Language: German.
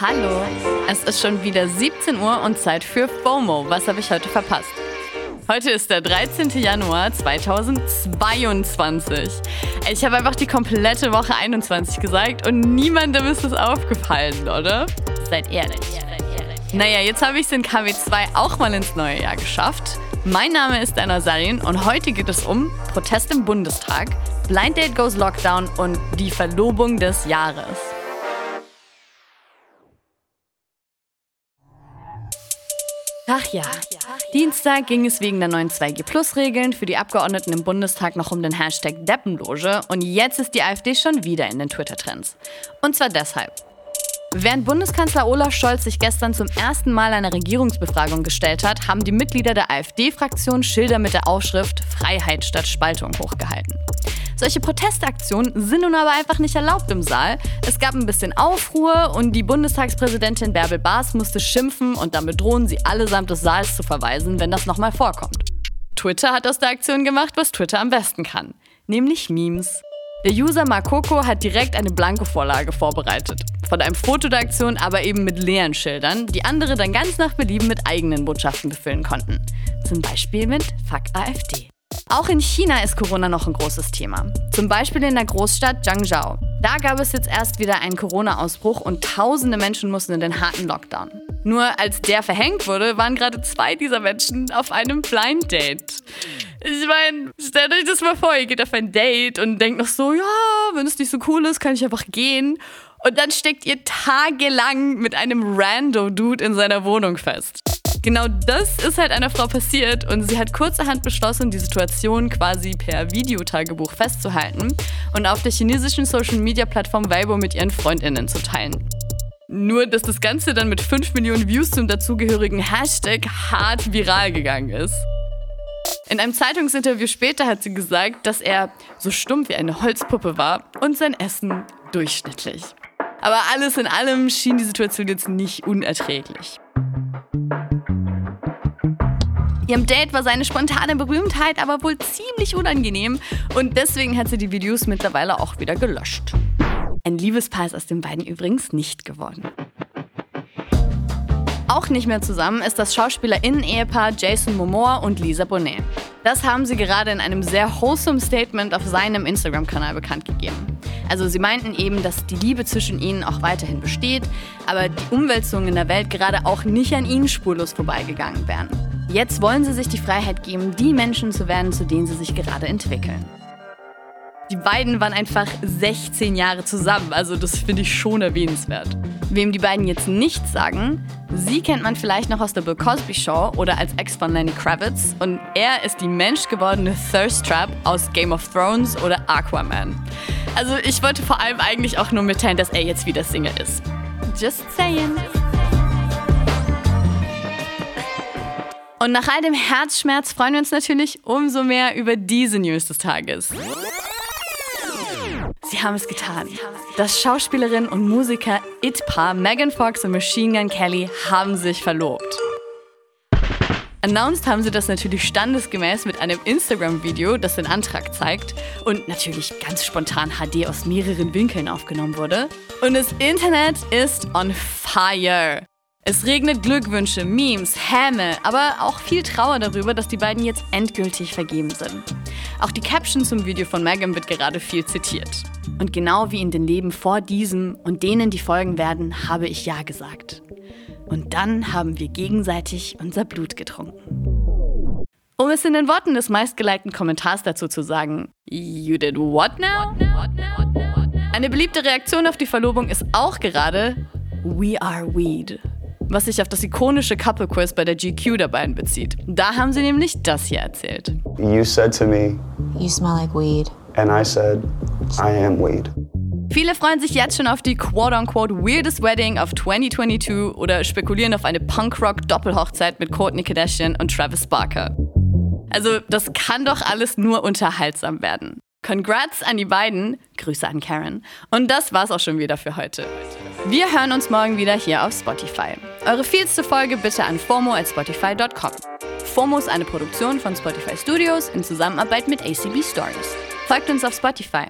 Hallo, es ist schon wieder 17 Uhr und Zeit für FOMO. Was habe ich heute verpasst? Heute ist der 13. Januar 2022. Ich habe einfach die komplette Woche 21 gesagt und niemandem ist es aufgefallen, oder? Seid ehrlich. Naja, jetzt habe ich es in KW2 auch mal ins neue Jahr geschafft. Mein Name ist Anna Sarin und heute geht es um Protest im Bundestag, Blind Date Goes Lockdown und die Verlobung des Jahres. Ach ja. Dienstag ging es wegen der neuen 2G-Plus-Regeln für die Abgeordneten im Bundestag noch um den Hashtag Deppenloge und jetzt ist die AfD schon wieder in den Twitter-Trends. Und zwar deshalb. Während Bundeskanzler Olaf Scholz sich gestern zum ersten Mal einer Regierungsbefragung gestellt hat, haben die Mitglieder der AfD-Fraktion Schilder mit der Aufschrift Freiheit statt Spaltung hochgehalten. Solche Protestaktionen sind nun aber einfach nicht erlaubt im Saal. Es gab ein bisschen Aufruhr und die Bundestagspräsidentin Bärbel Baas musste schimpfen und damit drohen, sie allesamt des Saals zu verweisen, wenn das nochmal vorkommt. Twitter hat aus der Aktion gemacht, was Twitter am besten kann, nämlich Memes. Der User Makoko hat direkt eine Blanko-Vorlage vorbereitet. Von einem Foto der Aktion, aber eben mit leeren Schildern, die andere dann ganz nach Belieben mit eigenen Botschaften befüllen konnten. Zum Beispiel mit Fuck AfD. Auch in China ist Corona noch ein großes Thema. Zum Beispiel in der Großstadt Zhangzhou. Da gab es jetzt erst wieder einen Corona-Ausbruch und tausende Menschen mussten in den harten Lockdown. Nur als der verhängt wurde, waren gerade zwei dieser Menschen auf einem Blind Date. Ich meine, stellt euch das mal vor, ihr geht auf ein Date und denkt noch so, ja, wenn es nicht so cool ist, kann ich einfach gehen. Und dann steckt ihr tagelang mit einem Rando-Dude in seiner Wohnung fest. Genau das ist halt einer Frau passiert und sie hat kurzerhand beschlossen, die Situation quasi per Videotagebuch festzuhalten und auf der chinesischen Social-Media-Plattform Weibo mit ihren Freundinnen zu teilen. Nur, dass das Ganze dann mit 5 Millionen Views zum dazugehörigen Hashtag hart viral gegangen ist. In einem Zeitungsinterview später hat sie gesagt, dass er so stumpf wie eine Holzpuppe war und sein Essen durchschnittlich. Aber alles in allem schien die Situation jetzt nicht unerträglich. Ihrem Date war seine spontane Berühmtheit aber wohl ziemlich unangenehm und deswegen hat sie die Videos mittlerweile auch wieder gelöscht. Ein Liebespaar ist aus den beiden übrigens nicht geworden. Auch nicht mehr zusammen ist das SchauspielerInnen-Ehepaar Jason Momoa und Lisa Bonet. Das haben sie gerade in einem sehr wholesome Statement auf seinem Instagram-Kanal bekannt gegeben. Also sie meinten eben, dass die Liebe zwischen ihnen auch weiterhin besteht, aber die Umwälzungen in der Welt gerade auch nicht an ihnen spurlos vorbeigegangen wären. Jetzt wollen sie sich die Freiheit geben, die Menschen zu werden, zu denen sie sich gerade entwickeln. Die beiden waren einfach 16 Jahre zusammen, also das finde ich schon erwähnenswert. Wem die beiden jetzt nichts sagen, sie kennt man vielleicht noch aus der Bill Cosby Show oder als Ex von Lenny Kravitz und er ist die menschgewordene Thirst Trap aus Game of Thrones oder Aquaman. Also ich wollte vor allem eigentlich auch nur mitteilen, dass er jetzt wieder Single ist. Just saying. Und nach all dem Herzschmerz freuen wir uns natürlich umso mehr über diese News des Tages. Sie haben es getan. Das Schauspielerin und Musiker It-Paar Megan Fox und Machine Gun Kelly haben sich verlobt. Announced haben sie das natürlich standesgemäß mit einem Instagram-Video, das den Antrag zeigt und natürlich ganz spontan HD aus mehreren Winkeln aufgenommen wurde. Und das Internet ist on fire. Es regnet Glückwünsche, Memes, Häme, aber auch viel Trauer darüber, dass die beiden jetzt endgültig vergeben sind. Auch die Caption zum Video von Megan wird gerade viel zitiert. Und genau wie in den Leben vor diesem und denen, die folgen werden, habe ich Ja gesagt. Und dann haben wir gegenseitig unser Blut getrunken. Um es in den Worten des meistgeleiteten Kommentars dazu zu sagen, You did what now? Eine beliebte Reaktion auf die Verlobung ist auch gerade We are weed was sich auf das ikonische Couple Quiz bei der GQ der beiden bezieht. Da haben sie nämlich das hier erzählt. You said to me, You smell like weed. and I said, I am weed. Viele freuen sich jetzt schon auf die quote-unquote weirdest Wedding of 2022 oder spekulieren auf eine Punkrock-Doppelhochzeit mit Courtney Kardashian und Travis Barker. Also, das kann doch alles nur unterhaltsam werden. Congrats an die beiden, Grüße an Karen. Und das war's auch schon wieder für heute. Wir hören uns morgen wieder hier auf Spotify. Eure vielste Folge bitte an fomo@spotify.com. FOMO ist eine Produktion von Spotify Studios in Zusammenarbeit mit ACB Stories. Folgt uns auf Spotify.